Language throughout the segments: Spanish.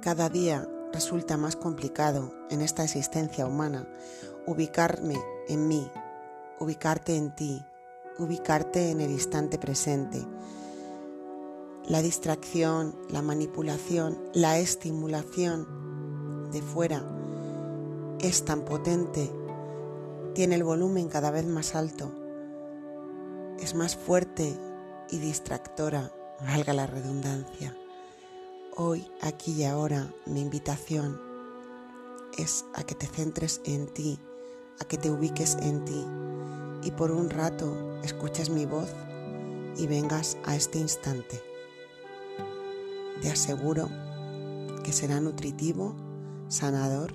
Cada día resulta más complicado en esta existencia humana ubicarme en mí, ubicarte en ti, ubicarte en el instante presente. La distracción, la manipulación, la estimulación de fuera es tan potente, tiene el volumen cada vez más alto, es más fuerte y distractora, valga la redundancia. Hoy, aquí y ahora, mi invitación es a que te centres en ti, a que te ubiques en ti y por un rato escuches mi voz y vengas a este instante. Te aseguro que será nutritivo, sanador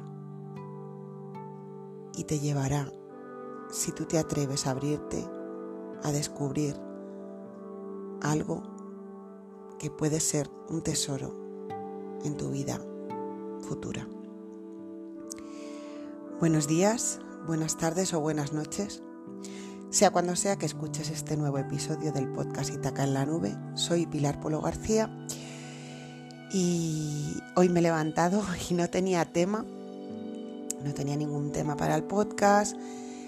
y te llevará, si tú te atreves a abrirte, a descubrir algo que puede ser un tesoro en tu vida futura. Buenos días, buenas tardes o buenas noches. Sea cuando sea que escuches este nuevo episodio del podcast Itaca en la Nube, soy Pilar Polo García y hoy me he levantado y no tenía tema, no tenía ningún tema para el podcast.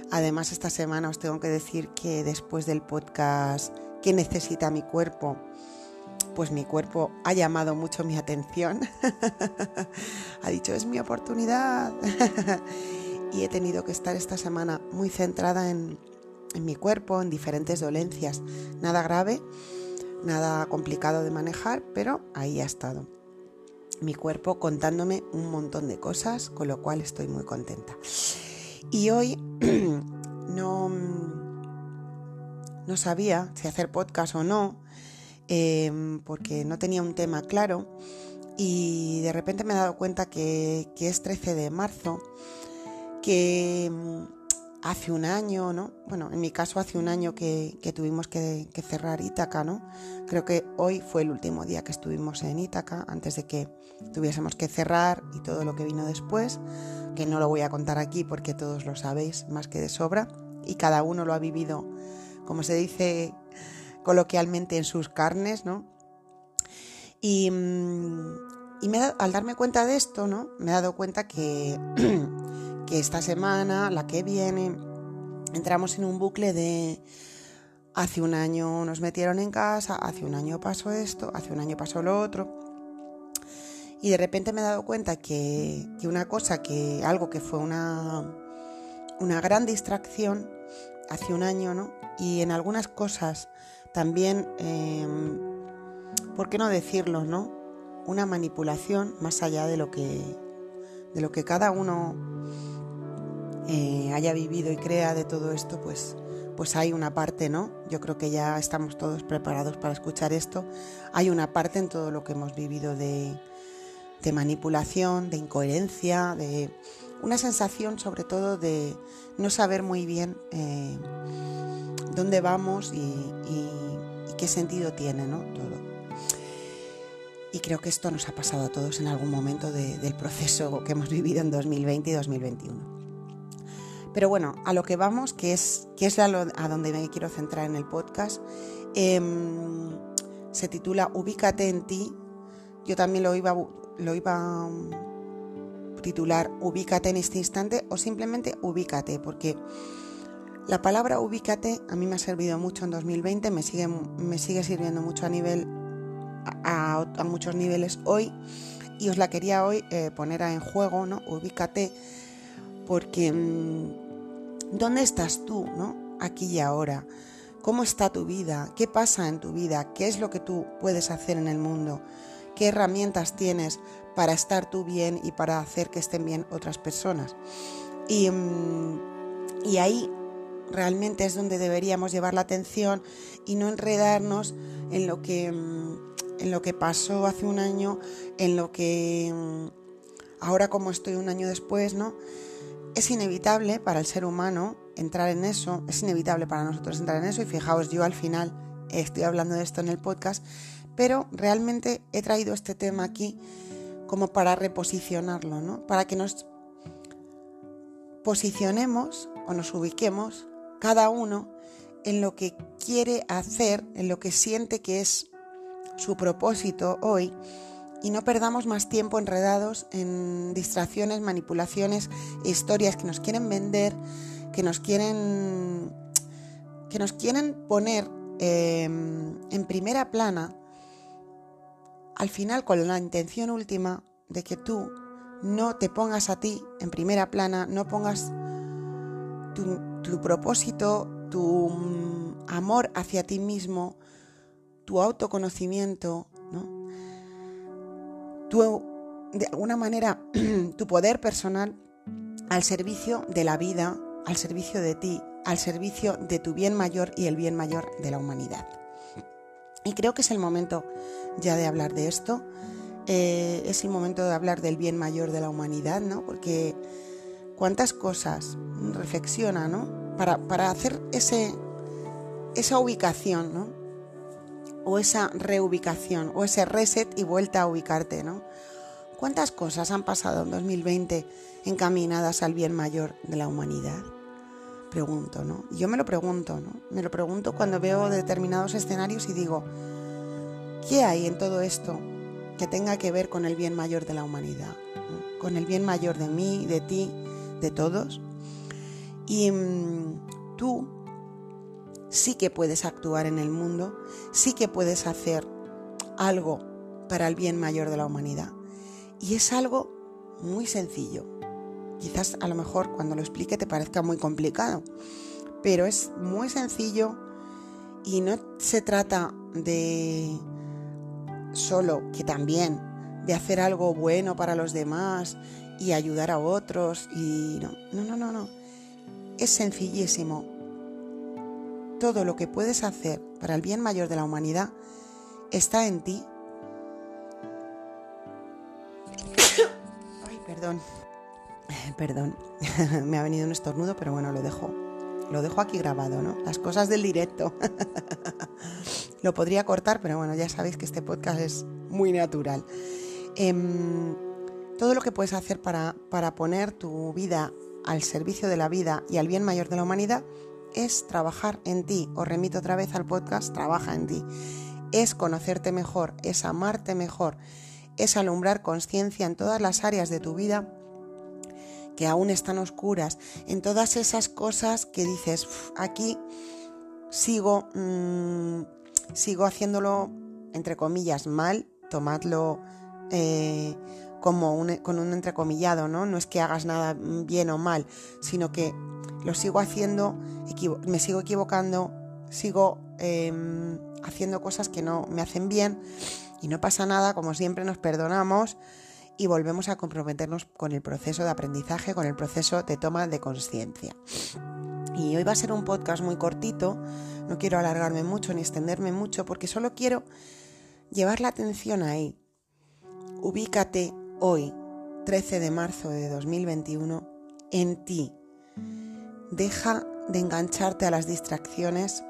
Además, esta semana os tengo que decir que después del podcast que necesita mi cuerpo, pues mi cuerpo ha llamado mucho mi atención. ha dicho, es mi oportunidad. y he tenido que estar esta semana muy centrada en, en mi cuerpo, en diferentes dolencias. Nada grave, nada complicado de manejar, pero ahí ha estado mi cuerpo contándome un montón de cosas, con lo cual estoy muy contenta. Y hoy no, no sabía si hacer podcast o no, Em, porque no tenía un tema claro y de repente me he dado cuenta que, es 13 de marzo, que em, hace un año, ¿no? Bueno, en mi caso hace un año que, tuvimos que, cerrar Ítaca, ¿no? Creo que hoy fue el último día que estuvimos en Ítaca, antes de que tuviésemos que cerrar y todo lo que vino después, que no lo voy a contar aquí porque todos lo sabéis más que de sobra y cada uno lo ha vivido, como se dice coloquialmente en sus carnes, ¿no? Y, mm, al darme cuenta de esto, ¿no? Me he dado cuenta que, que esta semana, la que viene, entramos en un bucle de hace un año nos metieron en casa, hace un año pasó esto, hace un año pasó lo otro. Y de repente me he dado cuenta que, que una cosa, que algo que fue una, una gran distracción hace un año, ¿no? Y en algunas cosas también, em, ¿por qué no decirlo, no? Una manipulación más allá de lo que, de lo que cada uno eh, haya vivido y crea de todo esto, pues, pues hay una parte, ¿no? Yo creo que ya estamos todos preparados para escuchar esto. Hay una parte en todo lo que hemos vivido de, de manipulación, de incoherencia, de una sensación sobre todo de no saber muy bien eh, dónde vamos y, qué sentido tiene ¿no? todo. Y creo que esto nos ha pasado a todos en algún momento del proceso que hemos vivido en 2020 y 2021. Pero bueno, a lo que vamos, que es, que es a, donde me quiero centrar en el podcast, em, se titula Ubícate en ti. Yo también lo iba, lo iba a titular Ubícate en este instante o simplemente Ubícate, porque la palabra ubícate a mí me ha servido mucho en 2020, me sigue, me sigue sirviendo mucho a nivel a, muchos niveles hoy y os la quería hoy eh, poner en juego, ¿no? Ubícate porque mm, ¿dónde estás tú, ¿no? Aquí y ahora. ¿Cómo está tu vida? ¿Qué pasa en tu vida? ¿Qué es lo que tú puedes hacer en el mundo? ¿Qué herramientas tienes para estar tú bien y para hacer que estén bien otras personas? Y, mm, y ahí realmente es donde deberíamos llevar la atención y no enredarnos en lo que, mm, en lo que pasó hace un año, en lo que mm, ahora como estoy un año después, ¿no? Es inevitable para el ser humano entrar en eso, es inevitable para nosotros entrar en eso y fijaos, yo al final estoy hablando de esto en el podcast, pero realmente he traído este tema aquí como para reposicionarlo, ¿no? Para que nos posicionemos o nos ubiquemos cada uno en lo que quiere hacer, en lo que siente que es su propósito hoy y no perdamos más tiempo enredados en distracciones, manipulaciones, historias que nos quieren vender, que nos quieren, que nos quieren poner em, en primera plana, al final con la intención última de que tú no te pongas a ti en primera plana, no pongas tu, propósito, tu mm, amor hacia ti mismo, tu autoconocimiento, ¿no? tu, de alguna manera, tu poder personal al servicio de la vida, al servicio de ti, al servicio de tu bien mayor y el bien mayor de la humanidad. Y creo que es el momento ya de hablar de esto. Eh, es el momento de hablar del bien mayor de la humanidad, ¿no? Porque cuántas cosas reflexiona, ¿no? Para, para hacer ese, esa ubicación, ¿no? o esa reubicación o ese reset y vuelta a ubicarte, ¿no? ¿Cuántas cosas han pasado en 2020 encaminadas al bien mayor de la humanidad? Pregunto, ¿no? Yo me lo pregunto, ¿no? Me lo pregunto cuando veo determinados escenarios y digo, ¿qué hay en todo esto que tenga que ver con el bien mayor de la humanidad? Con el bien mayor de mí, de ti, de todos. Y mm, tú sí que puedes actuar en el mundo, sí que puedes hacer algo para el bien mayor de la humanidad. Y es algo muy sencillo. Quizás a lo mejor cuando lo explique te parezca muy complicado, pero es muy sencillo y no se trata de solo que también de hacer algo bueno para los demás y ayudar a otros y no, no, no, no, no. Es sencillísimo todo lo que puedes hacer para el bien mayor de la humanidad está en ti. Ay, perdón. Perdón. Me ha venido un estornudo, pero bueno, lo dejo. Lo dejo aquí grabado, ¿no? Las cosas del directo. lo podría cortar, pero bueno, ya sabéis que este podcast es muy natural. Em, todo lo que puedes hacer para, para poner tu vida al servicio de la vida y al bien mayor de la humanidad es trabajar en ti. Os remito otra vez al podcast, trabaja en ti. Es conocerte mejor, es amarte mejor, es alumbrar conciencia en todas las áreas de tu vida que aún están oscuras, en todas esas cosas que dices, aquí sigo, mm, sigo haciéndolo, entre comillas, mal, tomadlo eh, como con un entrecomillado, ¿no? No es que hagas nada bien o mal, sino que lo sigo haciendo, me sigo equivocando, sigo em, haciendo cosas que no me hacen bien y no pasa nada, como siempre nos perdonamos y volvemos a comprometernos con el proceso de aprendizaje, con el proceso de toma de conciencia. Y hoy va a ser un podcast muy cortito, no quiero alargarme mucho ni extenderme mucho porque solo quiero llevar la atención ahí. Ubícate hoy, 13 de marzo de 2021, en ti, Deja de engancharte a las distracciones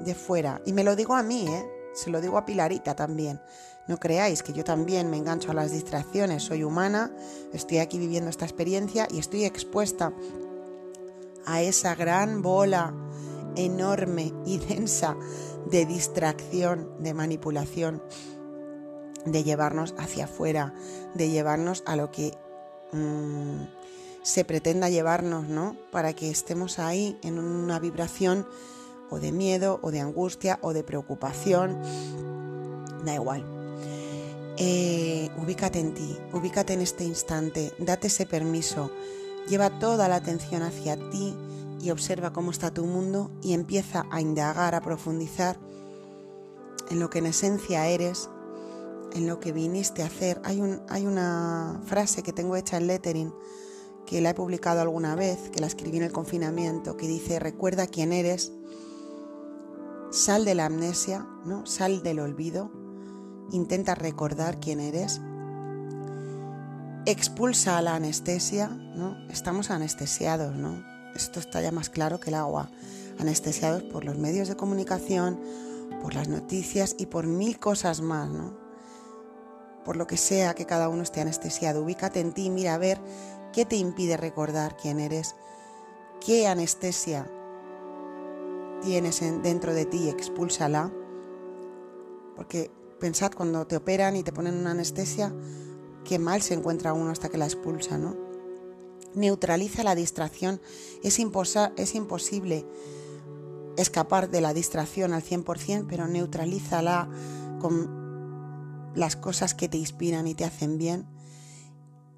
de fuera. Y me lo digo a mí, ¿eh? Se lo digo a Pilarita también. No creáis que yo también me engancho a las distracciones. Soy humana, estoy aquí viviendo esta experiencia y estoy expuesta a esa gran bola enorme y densa de distracción, de manipulación, de llevarnos hacia afuera, de llevarnos a lo que mm, se pretenda llevarnos, ¿no? Para que estemos ahí en una vibración o de miedo, o de angustia, o de preocupación. Da igual. Eh, ubícate en ti, ubícate en este instante, date ese permiso, lleva toda la atención hacia ti y observa cómo está tu mundo y empieza a indagar, a profundizar en lo que en esencia eres, en lo que viniste a hacer. Hay, un, hay una frase que tengo hecha en lettering que la he publicado alguna vez, que la escribí en el confinamiento, que dice, recuerda quién eres, sal de la amnesia, ¿no? sal del olvido, intenta recordar quién eres, expulsa la anestesia, ¿no? estamos anestesiados, ¿no? esto está ya más claro que el agua, anestesiados por los medios de comunicación, por las noticias y por mil cosas más, ¿no? Por lo que sea que cada uno esté anestesiado, ubícate en ti, mira a ver ¿Qué te impide recordar quién eres? ¿Qué anestesia tienes dentro de ti? Expúlsala. Porque pensad cuando te operan y te ponen una anestesia, qué mal se encuentra uno hasta que la expulsa, ¿no? Neutraliza la distracción. Es, es imposible escapar de la distracción al 100%, pero neutralízala con las cosas que te inspiran y te hacen bien.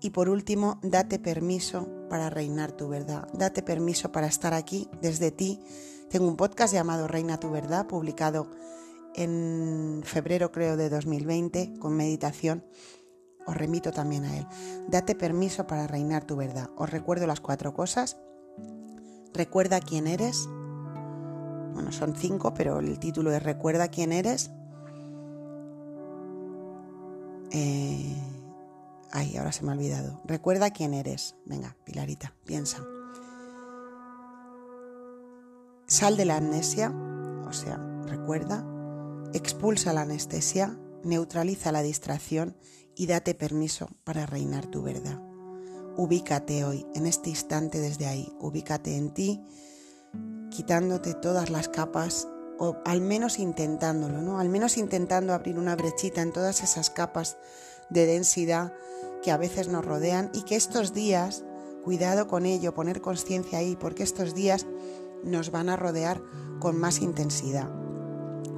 Y por último, date permiso para reinar tu verdad. Date permiso para estar aquí desde ti. Tengo un podcast llamado Reina tu verdad, publicado en febrero creo de 2020 con meditación. Os remito también a él. Date permiso para reinar tu verdad. Os recuerdo las cuatro cosas. Recuerda quién eres. Bueno, son cinco, pero el título es Recuerda quién eres. Eh, ay, ahora se me ha olvidado. Recuerda quién eres. Venga, Pilarita, piensa. Sal de la amnesia, o sea, recuerda Expulsa la anestesia, neutraliza la distracción y date permiso para reinar tu verdad. Ubícate hoy, en este instante desde ahí, ubícate en ti, quitándote todas las capas o al menos intentándolo, ¿no? Al menos intentando abrir una brechita en todas esas capas de densidad que a veces nos rodean y que estos días, cuidado con ello, poner conciencia ahí, porque estos días nos van a rodear con más intensidad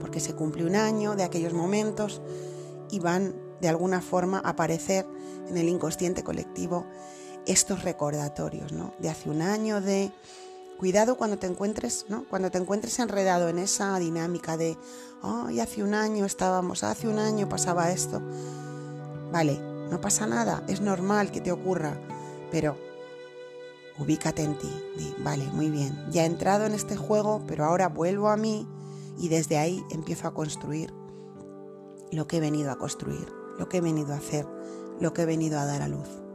porque se cumple un año de aquellos momentos y van de alguna forma a aparecer en el inconsciente colectivo estos recordatorios, ¿no? De hace un año, de cuidado cuando te encuentres, ¿no? Cuando te encuentres enredado en esa dinámica de, ay, hace un año estábamos, hace un año pasaba esto. Vale, no pasa nada, es normal que te ocurra, pero ubícate en ti, vale, muy bien, ya he entrado en este juego, pero ahora vuelvo a mí y desde ahí empiezo a construir lo que he venido a construir, lo que he venido a hacer, lo que he venido a dar a luz.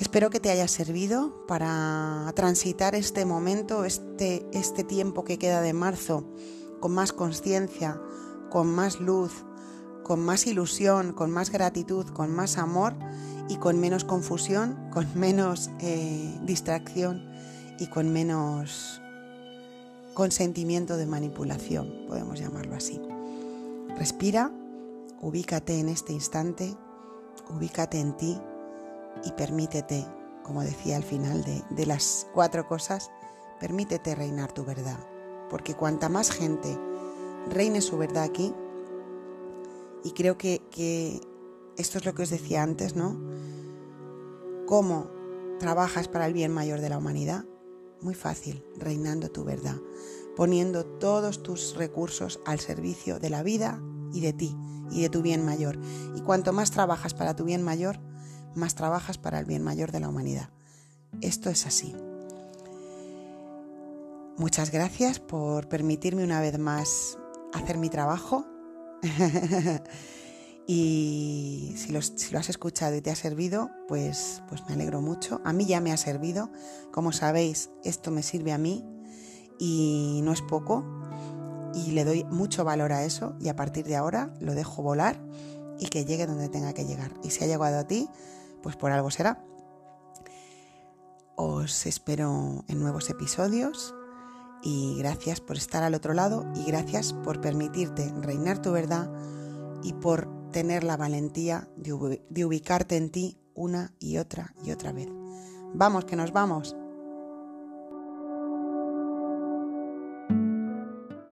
Espero que te haya servido para transitar este momento, este, este tiempo que queda de marzo, con más conciencia, con más luz, con más ilusión, con más gratitud, con más amor y con menos confusión, con menos eh, distracción y con menos consentimiento de manipulación, podemos llamarlo así. Respira, ubícate en este instante, ubícate en ti y permítete, como decía al final de, de las cuatro cosas, permítete reinar tu verdad. Porque cuanta más gente reine su verdad aquí, y creo que, que esto es lo que os decía antes, ¿no? ¿Cómo trabajas para el bien mayor de la humanidad? Muy fácil, reinando tu verdad, poniendo todos tus recursos al servicio de la vida y de ti y de tu bien mayor. Y cuanto más trabajas para tu bien mayor, más trabajas para el bien mayor de la humanidad. Esto es así. Muchas gracias por permitirme una vez más hacer mi trabajo. Y si, lo has escuchado y te ha servido, pues, pues me alegro mucho. A mí ya me ha servido. Como sabéis, esto me sirve a mí y no es poco. Y le doy mucho valor a eso y a partir de ahora lo dejo volar y que llegue donde tenga que llegar. Y si ha llegado a ti, pues por algo será. Os espero en nuevos episodios y gracias por estar al otro lado y gracias por permitirte reinar tu verdad y por tener la valentía de, ubicarte en ti una y otra y otra vez. Vamos, que nos vamos.